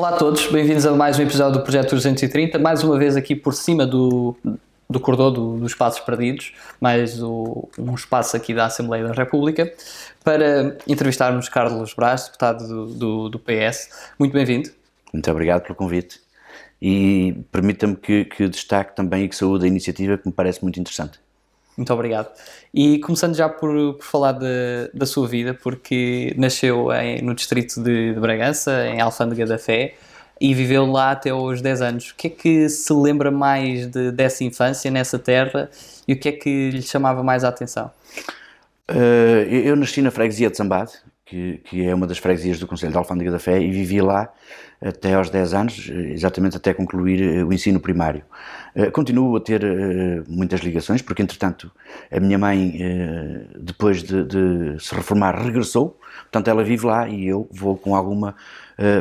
Olá a todos, bem-vindos a mais um episódio do Projeto 230, mais uma vez aqui por cima do, do cordão do, dos Espaços Perdidos, mais o, um espaço aqui da Assembleia da República, para entrevistarmos Carlos Brás, deputado do, do, do PS. Muito bem-vindo. Muito obrigado pelo convite e permita-me que, que destaque também e que saúde a iniciativa que me parece muito interessante. Muito obrigado. E começando já por, por falar de, da sua vida, porque nasceu em, no distrito de, de, Bragança, em Alfândega da Fé, e viveu lá até aos 10 anos. O que é que se lembra mais de, dessa infância, nessa terra, e o que é que lhe chamava mais a atenção? Uh, eu nasci na freguesia de Zambade, que, que, é uma das freguesias do Conselho de Alfândega da Fé, e vivi lá até aos 10 anos, exatamente até concluir eh, o ensino primário. Uh, continuo a ter uh, muitas ligações, porque entretanto a minha mãe, depois de, de, se reformar, regressou, portanto ela vive lá e eu vou com alguma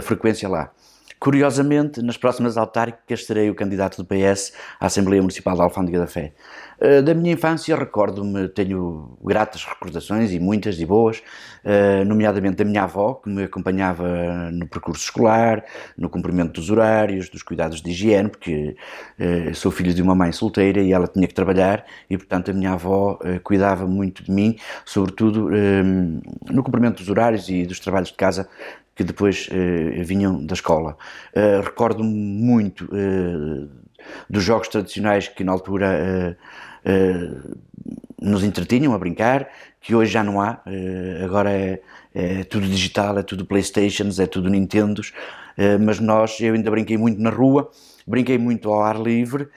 frequência lá. Curiosamente, nas próximas autárquicas serei o candidato do PS à Assembleia Municipal da Alfândega da Fé. Eh, da minha infância recordo-me, tenho gratas recordações e muitas e boas, eh, nomeadamente da minha avó, que me acompanhava no percurso escolar, no cumprimento dos horários, dos cuidados de higiene, porque eh, sou filho de uma mãe solteira e ela tinha que trabalhar e, portanto, a minha avó cuidava muito de mim, sobretudo no cumprimento dos horários e dos trabalhos de casa que depois vinham da escola. Recordo-me muito dos jogos tradicionais que na altura nos entretinham a brincar, que hoje já não há, agora é, é, tudo digital, é tudo Playstations, é tudo Nintendos, mas nós, eu ainda brinquei muito na rua, brinquei muito ao ar livre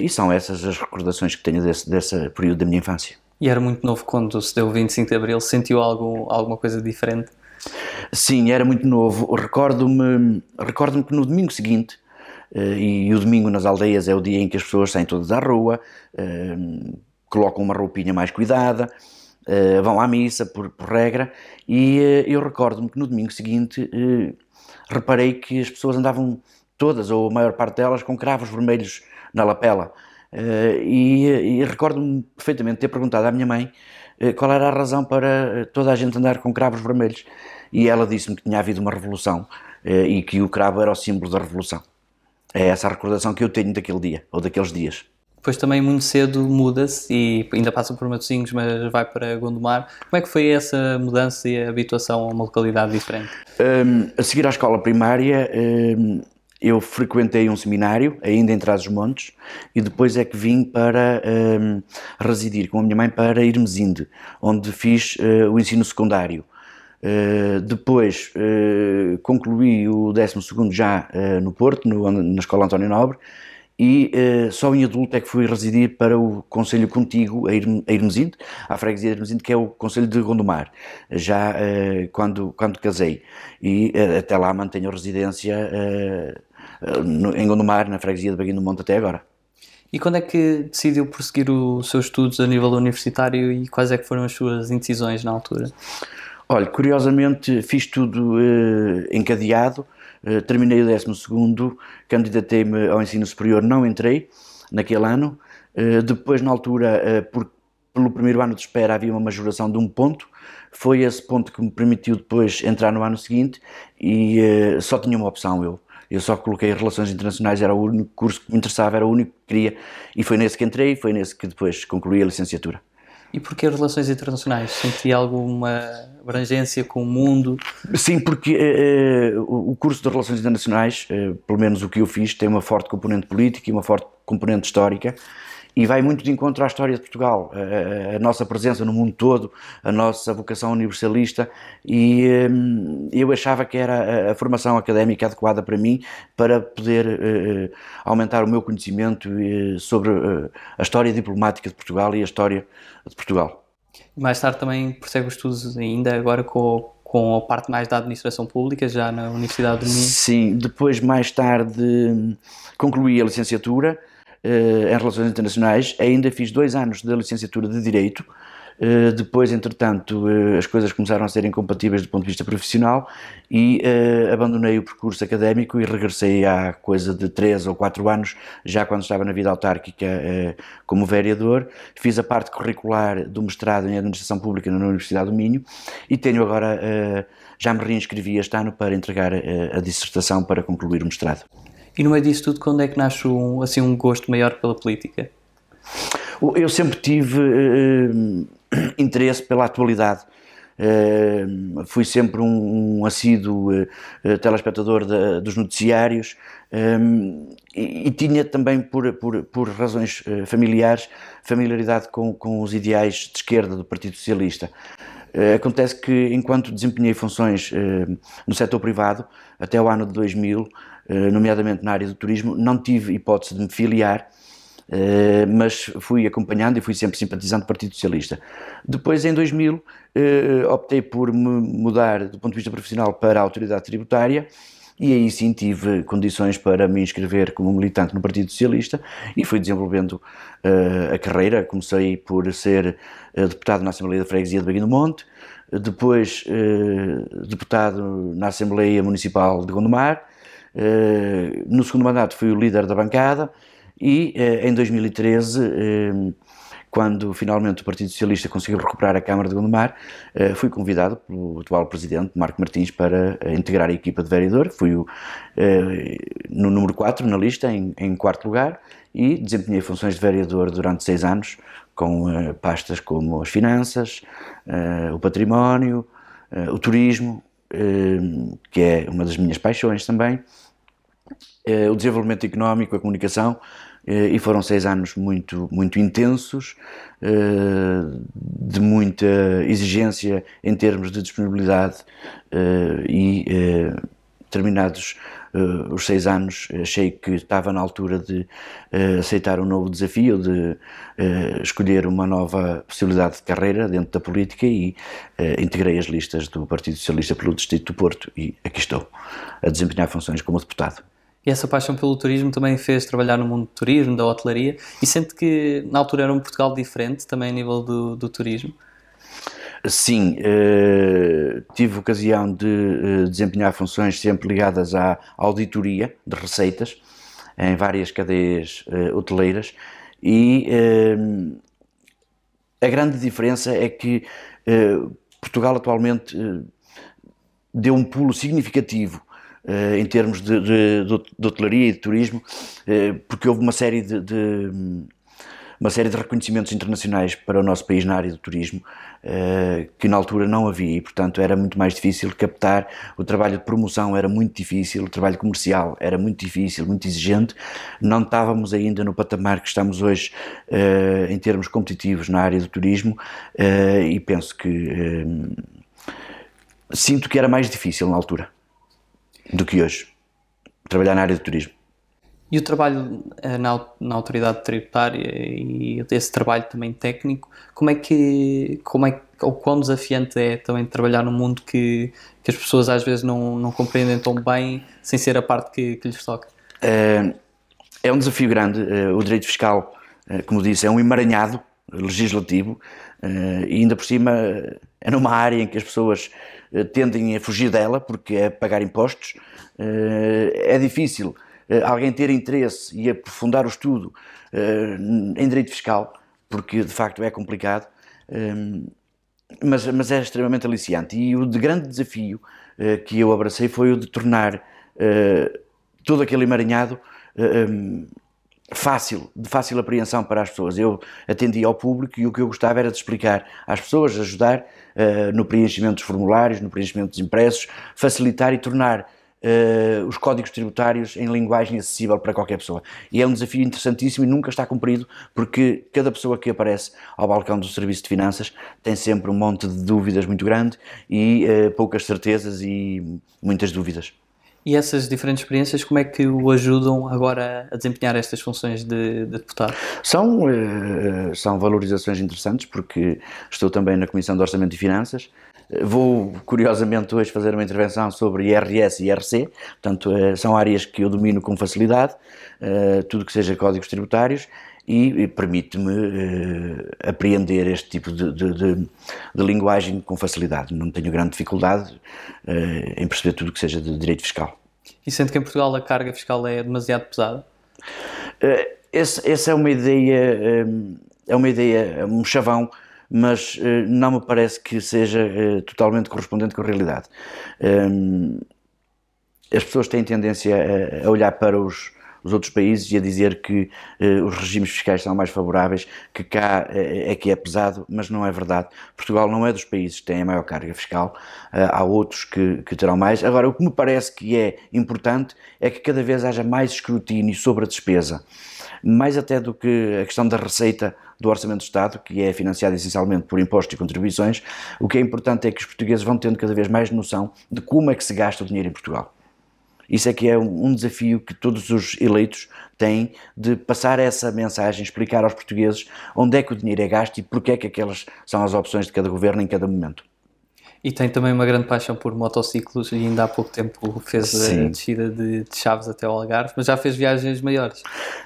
e são essas as recordações que tenho desse, desse período da minha infância. E era muito novo quando se deu o 25 de Abril, sentiu algo, alguma coisa diferente? Sim, era muito novo. Recordo-me recordo que no domingo seguinte, eh, e o domingo nas aldeias é o dia em que as pessoas saem todas à rua, eh, colocam uma roupinha mais cuidada, eh, vão à missa por, por regra, e eu recordo-me que no domingo seguinte reparei que as pessoas andavam todas, ou a maior parte delas, com cravos vermelhos na lapela. e, e recordo-me perfeitamente ter perguntado à minha mãe eh, qual era a razão para eh, toda a gente andar com cravos vermelhos. E ela disse-me que tinha havido uma revolução eh, e que o cravo era o símbolo da revolução. É essa a recordação que eu tenho daquele dia, ou daqueles dias. Depois também muito cedo muda-se e ainda passa por Matosinhos, mas vai para Gondomar. Como é que foi essa mudança e a habituação a uma localidade diferente? Um, a seguir à escola primária, um, eu frequentei um seminário, ainda em Trás-os-Montes, e depois é que vim para um, residir com a minha mãe para Irmesinde, onde fiz uh, o ensino secundário. Uh, depois uh, concluí o 12 já no Porto, no, na Escola António Nobre, e só em adulto é que fui residir para o Conselho Contigo, a, Irm, a freguesia de Irmesinde, que é o Conselho de Gondomar, já quando, quando casei. E até lá mantenho residência em Gondomar, na freguesia de Baguinho do Monte até agora. E quando é que decidiu prosseguir os seus estudos a nível universitário e quais é que foram as suas indecisões na altura? Olha, curiosamente fiz tudo uh, encadeado, uh, terminei o 12 candidatei-me ao ensino superior, não entrei naquele ano, uh, depois na altura, por, pelo primeiro ano de espera havia uma majoração de um ponto, foi esse ponto que me permitiu depois entrar no ano seguinte e só tinha uma opção eu, eu só coloquei Relações Internacionais, era o único curso que me interessava, era o único que queria, e foi nesse que entrei, foi nesse que depois concluí a licenciatura. E porquê Relações Internacionais? Sentia alguma abrangência com o mundo? Sim, porque eh, eh, o curso de Relações Internacionais, eh, pelo menos o que eu fiz, tem uma forte componente política e uma forte componente histórica, e vai muito de encontro à história de Portugal, a, a, nossa presença no mundo todo, a nossa vocação universalista e hum, eu achava que era a, a, formação académica adequada para mim para poder uh, aumentar o meu conhecimento uh, sobre a história diplomática de Portugal e a história de Portugal. Mais tarde também prossegue os estudos ainda agora com, com a parte mais da administração pública, já na Universidade do Minho? Sim, depois mais tarde concluí a licenciatura, em Relações Internacionais, ainda fiz dois anos da licenciatura de Direito, Uh, depois, entretanto, uh, as coisas começaram a ser incompatíveis do ponto de vista profissional e uh, abandonei o percurso académico e regressei há coisa de 3 ou 4 anos, já quando estava na vida autárquica como vereador. Fiz a parte curricular do mestrado em Administração Pública na Universidade do Minho e tenho agora, já me reinscrevi este ano para entregar a dissertação para concluir o mestrado. E no meio disso tudo, quando é que nasce um, assim, um gosto maior pela política? Eu sempre tive uh, interesse pela atualidade. Uh, fui sempre um, um assíduo uh, telespectador de, dos noticiários um, e, e, tinha também, por, por, por razões familiares, familiaridade com, com os ideais de esquerda do Partido Socialista. Acontece que, enquanto desempenhei funções no setor privado, até o ano de 2000, nomeadamente na área do turismo, não tive hipótese de me filiar Uh, mas fui acompanhando e fui sempre simpatizante do Partido Socialista. Depois, em 2000, uh, optei por me mudar do ponto de vista profissional para a autoridade tributária e aí sim tive condições para me inscrever como militante no Partido Socialista e fui desenvolvendo uh, a carreira. Comecei por ser deputado na Assembleia da Freguesia de Baguio do Monte, depois deputado na Assembleia Municipal de Gondomar, no segundo mandato fui o líder da bancada, e eh, em 2013, eh, quando finalmente o Partido Socialista conseguiu recuperar a Câmara de Gondomar, eh, fui convidado pelo atual presidente, Marco Martins, para integrar a equipa de vereador. Fui o, no número 4 na lista, em, em quarto lugar, e desempenhei funções de vereador durante seis anos, com pastas como as finanças, o património, o turismo, que é uma das minhas paixões também, o desenvolvimento económico, a comunicação, eh, e foram seis anos muito, muito intensos, eh, de muita exigência em termos de disponibilidade eh, e terminados os seis anos achei que estava na altura de aceitar um novo desafio, de escolher uma nova possibilidade de carreira dentro da política e integrei as listas do Partido Socialista pelo Distrito do Porto e aqui estou a desempenhar funções como deputado. E essa paixão pelo turismo também fez trabalhar no mundo do turismo, da hotelaria, e sente que na altura era um Portugal diferente também a nível do, do turismo? Sim, eh, tive ocasião de eh, desempenhar funções sempre ligadas à auditoria de receitas em várias cadeias eh, hoteleiras e eh, a grande diferença é que eh, Portugal atualmente eh, deu um pulo significativo em termos de, de, de, hotelaria e de turismo, uh, porque houve uma série de, de, uma série de reconhecimentos internacionais para o nosso país na área do turismo uh, que na altura não havia e, portanto, era muito mais difícil captar. O trabalho de promoção era muito difícil, o trabalho comercial era muito difícil, muito exigente. Não estávamos ainda no patamar que estamos hoje em termos competitivos na área do turismo e penso que sinto que era mais difícil na altura do que hoje. Trabalhar na área do turismo. E o trabalho eh, na, na autoridade tributária e esse trabalho também técnico, como é que, como é ou quão desafiante é também trabalhar num mundo que, que as pessoas às vezes não, não compreendem tão bem, sem ser a parte que, que lhes toca? É, é um desafio grande. Eh, o direito fiscal, como disse, é um emaranhado legislativo e ainda por cima é numa área em que as pessoas tendem a fugir dela porque é pagar impostos. Eh, é difícil eh, alguém ter interesse e aprofundar o estudo em direito fiscal, porque de facto é complicado, mas, mas é extremamente aliciante. E o de grande desafio que eu abracei foi o de tornar todo aquele emaranhado fácil, de fácil apreensão para as pessoas. Eu atendia ao público e o que eu gostava era de explicar às pessoas, ajudar uh, no preenchimento dos formulários, no preenchimento dos impressos, facilitar e tornar uh, os códigos tributários em linguagem acessível para qualquer pessoa. E é um desafio interessantíssimo e nunca está cumprido, porque cada pessoa que aparece ao balcão do Serviço de Finanças tem sempre um monte de dúvidas muito grande e uh, poucas certezas e muitas dúvidas. E essas diferentes experiências, como é que o ajudam agora a desempenhar estas funções de, de deputado? São, uh, são valorizações interessantes, porque estou também na Comissão de Orçamento e Finanças. Vou, curiosamente, hoje fazer uma intervenção sobre IRS e IRC, portanto, uh, são áreas que eu domino com facilidade, uh, tudo que seja códigos tributários. E, permite-me uh, apreender este tipo de, de, de, de, linguagem com facilidade. Não tenho grande dificuldade uh, em perceber tudo o que seja de direito fiscal. E sente que em Portugal a carga fiscal é demasiado pesada? Uh, essa é uma ideia, é uma ideia, um chavão, mas não me parece que seja totalmente correspondente com a realidade. as pessoas têm tendência a olhar para os os outros países e a dizer que uh, os regimes fiscais são mais favoráveis, que cá uh, é que é pesado, mas não é verdade. Portugal não é dos países que têm a maior carga fiscal, uh, há outros que, que terão mais. Agora, o que me parece que é importante é que cada vez haja mais escrutínio sobre a despesa, mais até do que a questão da receita do Orçamento do Estado, que é financiado essencialmente por impostos e contribuições, o que é importante é que os portugueses vão tendo cada vez mais noção de como é que se gasta o dinheiro em Portugal. Isso é que é um desafio que todos os eleitos têm de passar essa mensagem, explicar aos portugueses onde é que o dinheiro é gasto e porque é que aquelas são as opções de cada governo em cada momento. E tem também uma grande paixão por motociclos e ainda há pouco tempo fez Sim. a descida de, de, Chaves até ao Algarve, mas já fez viagens maiores.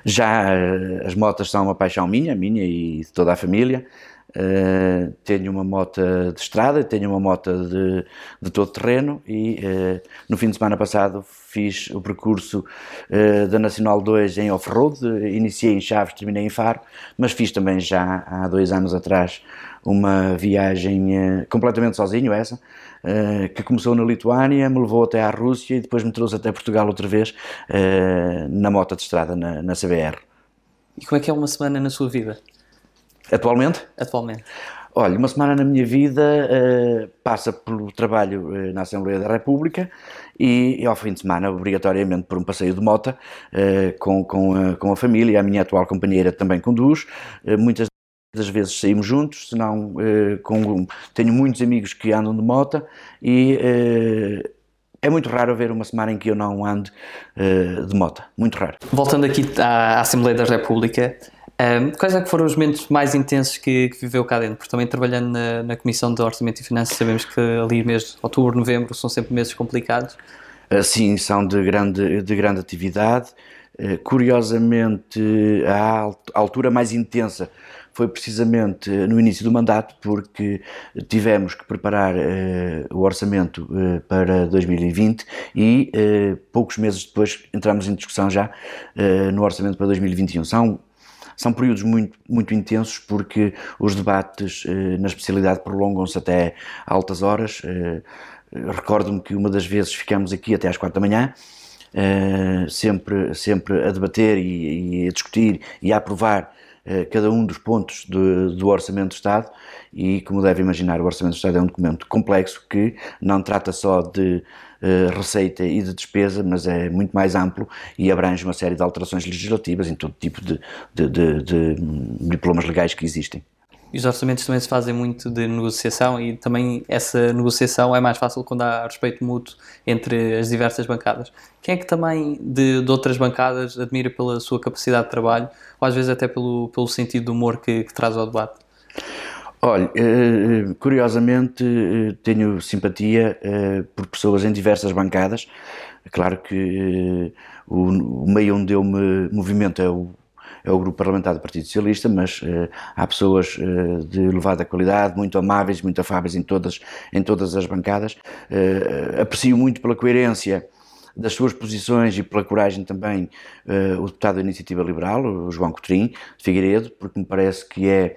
Já, eh, as motas são uma paixão minha, minha e de toda a família. Uh, tenho uma moto de estrada, tenho uma moto de, de todo terreno e uh, no fim de semana passado fiz o percurso uh, da Nacional 2 em off-road, iniciei em Chaves, terminei em Faro, mas fiz também já há dois anos atrás uma viagem completamente sozinho, essa, que começou na Lituânia, me levou até à Rússia e depois me trouxe até Portugal outra vez na moto de estrada, na, na CBR. E como é que é uma semana na sua vida? Atualmente? Atualmente. Olha, uma semana na minha vida uh, passa pelo trabalho uh, na Assembleia da República e, e, ao fim de semana, obrigatoriamente, por um passeio de moto uh, com, com, a, com a família. A minha atual companheira também conduz. muitas das vezes saímos juntos, senão com, tenho muitos amigos que andam de moto e é muito raro ver uma semana em que eu não ando de moto. Muito raro. Voltando aqui à Assembleia da República, quais é que foram os momentos mais intensos que, que, viveu cá dentro? Porque também trabalhando na, na, Comissão de Orçamento e Finanças sabemos que ali de outubro, novembro são sempre meses complicados. Uh, sim, são de grande, de grande atividade. Uh, curiosamente, a altura mais intensa foi precisamente no início do mandato, porque tivemos que preparar uh, o orçamento uh, para 2020 e uh, poucos meses depois entramos em discussão já no orçamento para 2021. São são períodos muito, muito intensos porque os debates eh, na especialidade prolongam-se até altas horas. Eh, recordo-me que uma das vezes ficamos aqui até às quatro da manhã, eh, sempre, sempre a debater e, e a discutir e a aprovar cada um dos pontos do, do, Orçamento do Estado e, como deve imaginar, o Orçamento do Estado é um documento complexo que não trata só de receita e de despesa, mas é muito mais amplo e abrange uma série de alterações legislativas em todo tipo de, de, de, de diplomas legais que existem. E os orçamentos também se fazem muito de negociação e também essa negociação é mais fácil quando há respeito mútuo entre as diversas bancadas. Quem é que também de, de outras bancadas admira pela sua capacidade de trabalho ou às vezes até pelo, pelo sentido de humor que, que traz ao debate? Olha, eh, curiosamente eh, tenho simpatia eh, por pessoas em diversas bancadas. Claro que o meio onde eu me movimento é o, é o grupo parlamentar do Partido Socialista, mas há pessoas de elevada qualidade, muito amáveis, muito afáveis em todas, em todas as bancadas. aprecio muito pela coerência das suas posições e pela coragem também o deputado da Iniciativa Liberal, o João Coutrinho de Figueiredo, porque me parece que é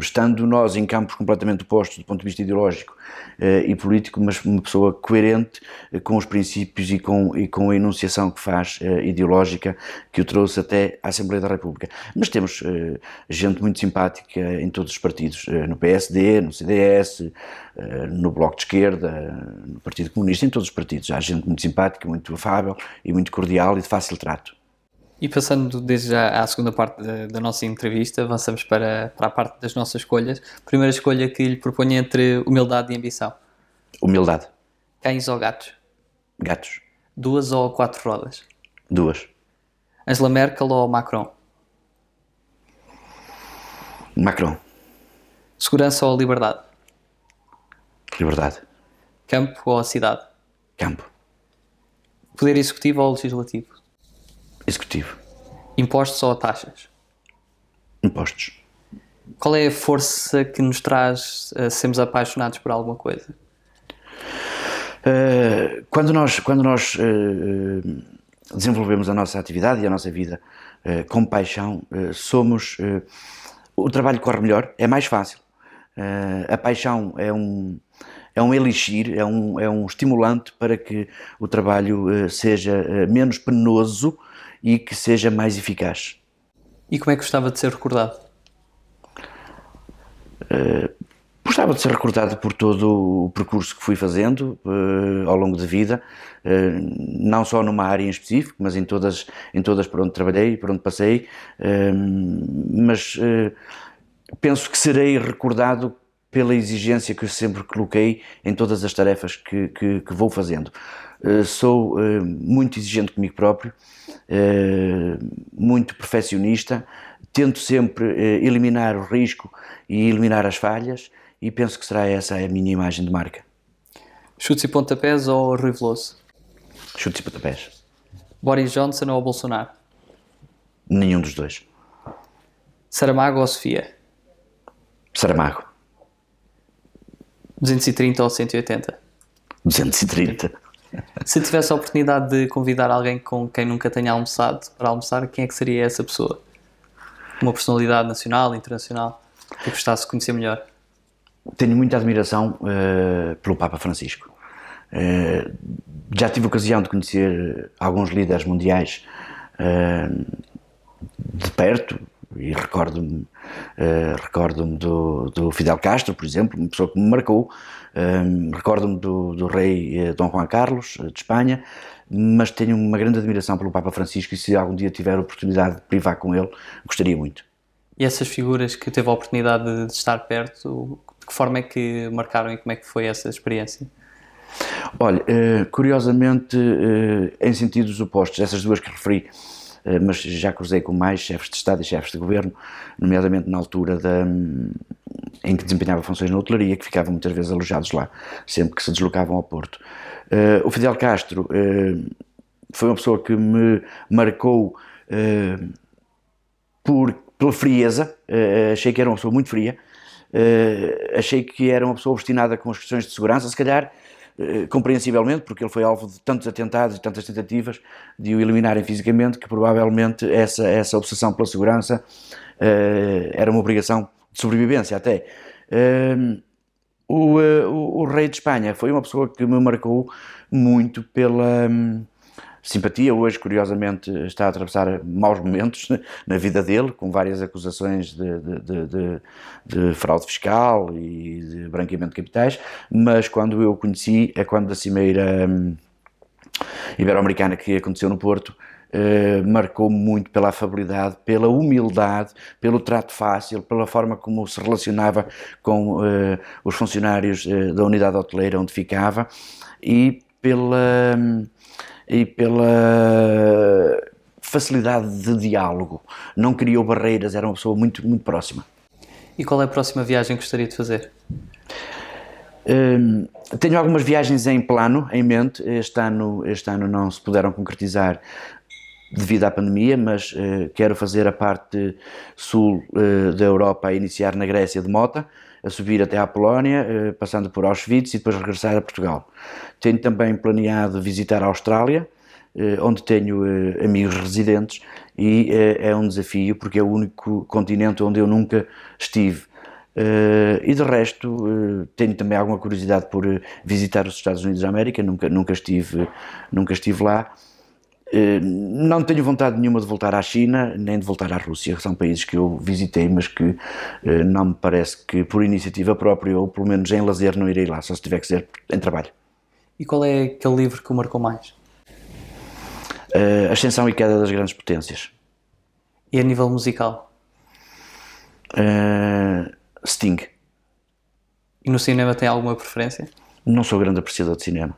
estando nós em campos completamente opostos do ponto de vista ideológico uh, e político, mas uma pessoa coerente uh, com os princípios e com, e com a enunciação que faz ideológica que o trouxe até à Assembleia da República. Mas temos gente muito simpática em todos os partidos, no PSD, no CDS, no Bloco de Esquerda, no Partido Comunista, em todos os partidos. Há gente muito simpática, muito afável e muito cordial e de fácil trato. E passando desde já à segunda parte da, da, nossa entrevista, avançamos para, para a parte das nossas escolhas. Primeira escolha que lhe proponho entre humildade e ambição. Humildade. Cães ou gatos? Gatos. Duas ou quatro rodas? Duas. Angela Merkel ou Macron? Macron. Segurança ou liberdade? Liberdade. Campo ou cidade? Campo. Poder executivo ou legislativo? Executivo. Impostos ou taxas? Impostos. Qual é a força que nos traz a sermos apaixonados por alguma coisa? Uh, quando nós, quando nós uh, desenvolvemos a nossa atividade e a nossa vida uh, com paixão, somos. o trabalho corre melhor, é mais fácil. a paixão é um, é um elixir, é um, é um estimulante para que o trabalho seja menos penoso e que seja mais eficaz. E como é que gostava de ser recordado? Uh, gostava de ser recordado por todo o percurso que fui fazendo uh, ao longo da vida, uh, não só numa área em específico, mas em todas, em todas por onde trabalhei, por onde passei, mas penso que serei recordado pela exigência que eu sempre coloquei em todas as tarefas que, que, que vou fazendo. Sou muito exigente comigo próprio, muito perfeccionista, tento sempre eliminar o risco e eliminar as falhas e penso que será essa a minha imagem de marca. Chutes e pontapés ou Rui Veloso? Chutes e pontapés. Boris Johnson ou Bolsonaro? Nenhum dos dois. Saramago ou Sofia? Saramago. 230 ou 180? 230. Se tivesse a oportunidade de convidar alguém com quem nunca tenha almoçado para almoçar, quem é que seria essa pessoa? Uma personalidade nacional, internacional, que gostasse de conhecer melhor? tenho muita admiração uh, pelo Papa Francisco. Uh, já tive ocasião de conhecer alguns líderes mundiais uh, de perto e recordo-me recordo do, do, Fidel Castro, por exemplo, uma pessoa que me marcou. Recordo-me do, do, rei Dom Juan Carlos de Espanha, mas tenho uma grande admiração pelo Papa Francisco e se algum dia tiver a oportunidade de privar com ele, gostaria muito. E essas figuras que teve a oportunidade de estar perto, que forma é que marcaram e como é que foi essa experiência? Olha, eh, curiosamente, eh, em sentidos opostos, essas duas que referi, eh, mas já cruzei com mais chefes de Estado e chefes de Governo, nomeadamente na altura da, em que desempenhava funções na hotelaria, que ficavam muitas vezes alojados lá, sempre que se deslocavam ao Porto. O Fidel Castro foi uma pessoa que me marcou por, pela frieza, achei que era uma pessoa muito fria, achei que era uma pessoa obstinada com as questões de segurança, se calhar compreensivelmente, porque ele foi alvo de tantos atentados e tantas tentativas de o eliminarem fisicamente, que provavelmente essa, essa obsessão pela segurança uh, era uma obrigação de sobrevivência até. O, o, o, rei de Espanha foi uma pessoa que me marcou muito pela. Simpatia. Hoje, curiosamente, está a atravessar maus momentos na vida dele, com várias acusações de, de, de, de fraude fiscal e de branqueamento de capitais. Mas quando eu o conheci, é quando da cimeira hum, ibero-americana que aconteceu no Porto. Uh, marcou muito pela afabilidade, pela humildade, pelo trato fácil, pela forma como se relacionava com uh, os funcionários uh, da unidade hoteleira onde ficava e pela. Um, e pela facilidade de diálogo. Não criou barreiras, era uma pessoa muito, muito próxima. E qual é a próxima viagem que gostaria de fazer? Hum, tenho algumas viagens em plano, em mente. Este ano, este ano não se puderam concretizar devido à pandemia, mas uh, quero fazer a parte sul uh, da Europa a iniciar na Grécia de Mota a subir até à Polónia, eh, passando por Auschwitz e depois regressar a Portugal. Tenho também planeado visitar a Austrália, eh, onde tenho eh, amigos residentes e é um desafio porque é o único continente onde eu nunca estive. e de resto, tenho também alguma curiosidade por visitar os Estados Unidos da América, nunca, nunca, estive, nunca estive lá não tenho vontade nenhuma de voltar à China, nem de voltar à Rússia, são países que eu visitei, mas que eh, não me parece que por iniciativa própria, ou pelo menos em lazer, não irei lá, só se tiver que ser em trabalho. E qual é aquele livro que o marcou mais? Uh, Ascensão e Queda das Grandes Potências. E a nível musical? Uh, Sting. E no cinema tem alguma preferência? Não sou grande apreciador de cinema.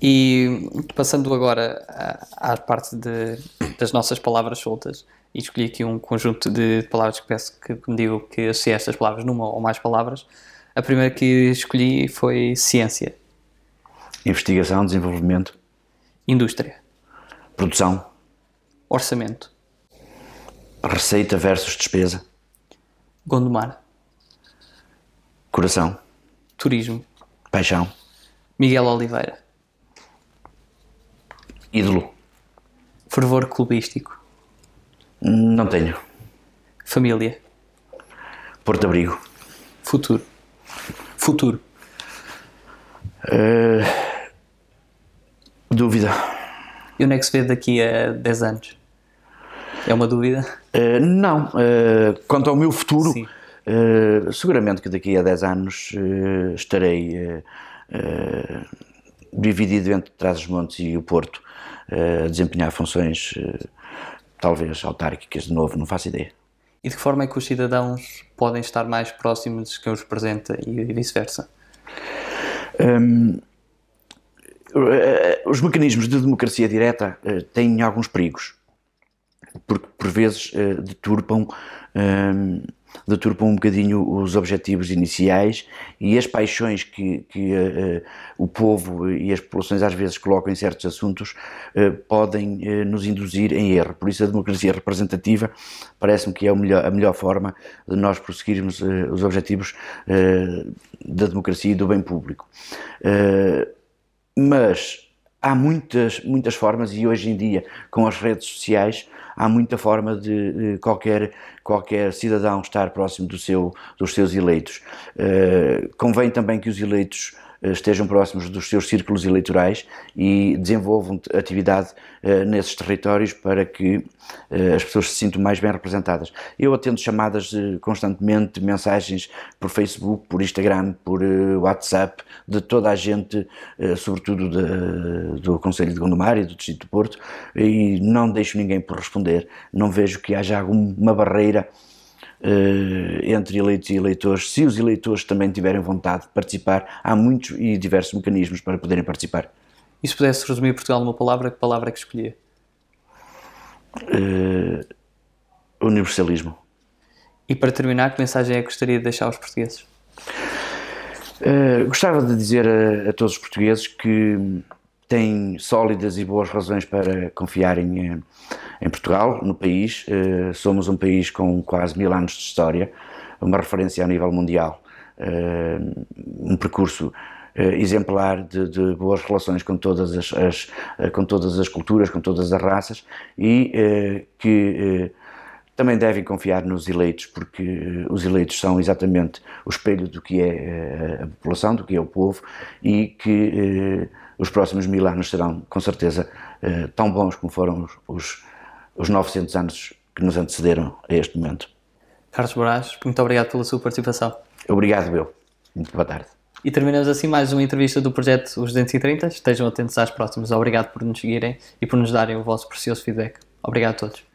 E passando agora à, à parte de, das nossas palavras soltas, e escolhi aqui um conjunto de palavras que peço que me digam que associe estas palavras numa ou mais palavras. A primeira que escolhi foi ciência. Investigação, desenvolvimento. Indústria. Produção. Orçamento. Receita versus despesa. Gondomar. Coração. Turismo. Paixão. Miguel Oliveira. Ídolo. Fervor clubístico. Não tenho. Família. Porto Abrigo. Futuro. Futuro. Uh, dúvida. E onde é que se vê daqui a 10 anos? É uma dúvida? Uh, não. Uh, quanto ao meu futuro, seguramente que daqui a 10 anos estarei dividido entre Trás-os-Montes e o Porto, a desempenhar funções talvez autárquicas de novo, não faço ideia. E de que forma é que os cidadãos podem estar mais próximos de quem os representa e vice-versa? Um, eh, os mecanismos de democracia direta uh, têm alguns perigos, porque por vezes deturpam, um, deturpam um bocadinho os objetivos iniciais e as paixões que, que uh, o povo e as populações às vezes colocam em certos assuntos podem nos induzir em erro. Por isso a democracia representativa parece-me que é melhor, a melhor forma de nós prosseguirmos os objetivos da democracia e do bem público. mas há muitas, muitas formas e hoje em dia com as redes sociais há muita forma de, qualquer, qualquer cidadão estar próximo do seu, dos seus eleitos. Uh, convém também que os eleitos estejam próximos dos seus círculos eleitorais e desenvolvam atividade uh, nesses territórios para que uh, as pessoas se sintam mais bem representadas. Eu atendo chamadas constantemente, mensagens por Facebook, por Instagram, por WhatsApp, de toda a gente, sobretudo de, do Conselho de Gondomar e do Distrito de Porto, e não deixo ninguém por responder. Não vejo que haja alguma barreira entre eleitos e eleitores, se os eleitores também tiverem vontade de participar, há muitos e diversos mecanismos para poderem participar. E se pudesse resumir Portugal numa palavra, que palavra é que escolhia? Uh, universalismo. E para terminar, que mensagem é que gostaria de deixar aos portugueses? Uh, gostava de dizer a, a, todos os portugueses que têm sólidas e boas razões para confiarem em Portugal, no país. Uh, somos um país com quase mil anos de história, uma referência a nível mundial, uh, um percurso uh, exemplar de, de, boas relações com todas as, as, com todas as culturas, com todas as raças e que também devem confiar nos eleitos, porque os eleitos são exatamente o espelho do que é a população, do que é o povo e que os próximos mil anos serão, com certeza, tão bons como foram os, os os 900 anos que nos antecederam a este momento. Carlos Moraes, muito obrigado pela sua participação. Obrigado, eu. Muito boa tarde. E terminamos assim mais uma entrevista do projeto Os 230. Estejam atentos às próximas. Obrigado por nos seguirem e por nos darem o vosso precioso feedback. Obrigado a todos.